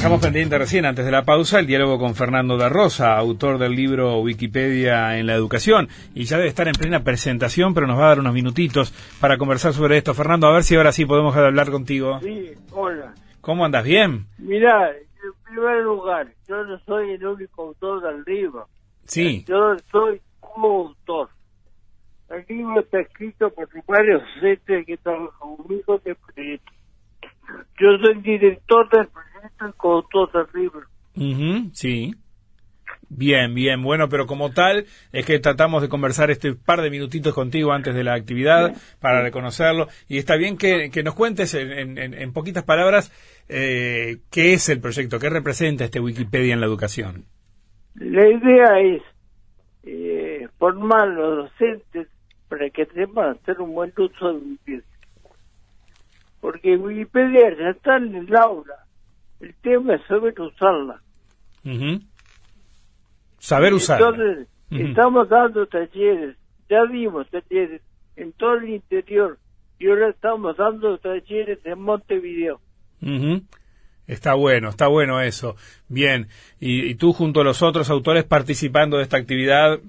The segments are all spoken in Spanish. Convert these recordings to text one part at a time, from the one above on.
Dejamos pendiente recién, antes de la pausa, el diálogo con Fernando da Rosa, autor del libro Wikipedia en la educación. Y ya debe estar en plena presentación, pero nos va a dar unos minutitos para conversar sobre esto. Fernando, a ver si ahora sí podemos hablar contigo. Sí, hola. ¿Cómo andas? ¿Bien? Mira, en primer lugar, yo no soy el único autor del libro. Sí. Yo soy coautor. El libro está escrito por varios docentes que trabajan conmigo de proyecto. Yo soy director del proyecto del libro. Ujú, sí. Bien, bien. Bueno, pero como tal, es que tratamos de conversar este par de minutitos contigo antes de la actividad para reconocerlo. Y está bien que, que nos cuentes en, en- en poquitas palabras eh, qué es el proyecto, qué representa este Wikipedia en la educación. La idea es eh, formar a los docentes para que sepan hacer un buen uso de Wikipedia. Porque Wikipedia ya está en el aula. El tema es saber usarla. Ujú. Saber usar. Entonces, estamos dando talleres, ya dimos talleres en todo el interior y ahora estamos dando talleres en Montevideo. Ujú. Está bueno, está bueno eso. Bien, y, y tú junto a los otros autores participando de esta actividad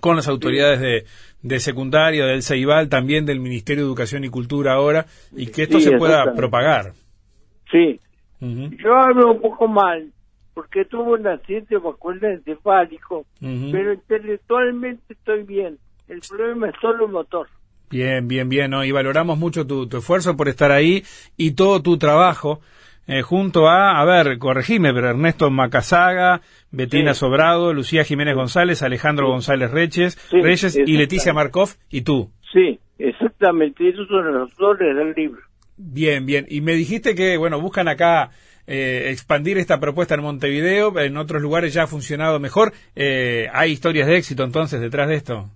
con las autoridades de, de secundaria, del CEIBAL, también del Ministerio de Educación y Cultura ahora, y que esto Sí, se pueda propagar. Sí, Yo hablo un poco mal porque tuve un accidente vascular encefálico, ujú. pero intelectualmente estoy bien. El problema es solo el motor. Bien, bien, bien, ¿no? y valoramos mucho tu, tu esfuerzo por estar ahí y todo tu trabajo eh, junto a, a ver, corregime, pero Ernesto Macasaga, Betina Sí. Sobrado, Lucía Jiménez González, Alejandro González Reyes, Sí, Reyes y. Leticia Markov y tú. Sí, exactamente, esos son los autores del libro. Bien, bien. Y me dijiste que, bueno, buscan acá eh, expandir esta propuesta en Montevideo, en otros lugares ya ha funcionado mejor. Eh, ¿Hay historias de éxito entonces detrás de esto?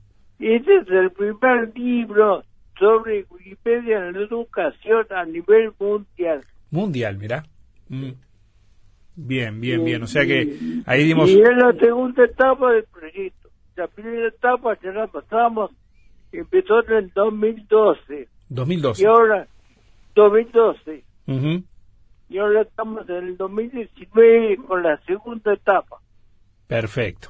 Este es el primer libro sobre Wikipedia en la educación a nivel mundial. Mundial, mirá. Mm. Bien, bien, bien. O sea que ahí dimos... Y es la segunda etapa del proyecto. La primera etapa ya la pasamos, empezó en el 2012 y 2012. ahora 2012 Ujú. y ahora estamos en el 2019 con la segunda etapa. Perfecto.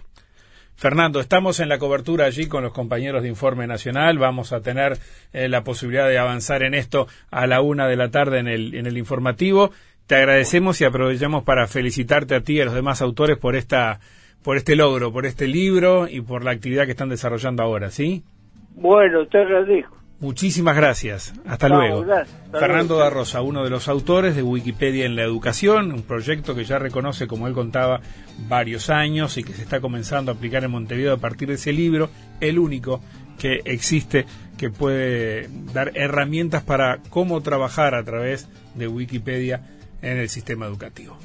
Fernando, estamos en la cobertura allí con los compañeros de Informe Nacional. Vamos a tener eh, la posibilidad de avanzar en esto a la una de la tarde en el, en el informativo. Te agradecemos y aprovechamos para felicitarte a ti y a los demás autores por esta por este logro, por este libro y por la actividad que están desarrollando ahora, ¿sí? Bueno, te agradezco. Muchísimas gracias. Hasta luego. gracias. Hasta Fernando luego. da Rosa, uno de los autores de Wikipedia en la educación, un proyecto que ya reconoce, como él contaba, varios años y que se está comenzando a aplicar en Montevideo a partir de ese libro, el único que existe que puede dar herramientas para cómo trabajar a través de Wikipedia en el sistema educativo.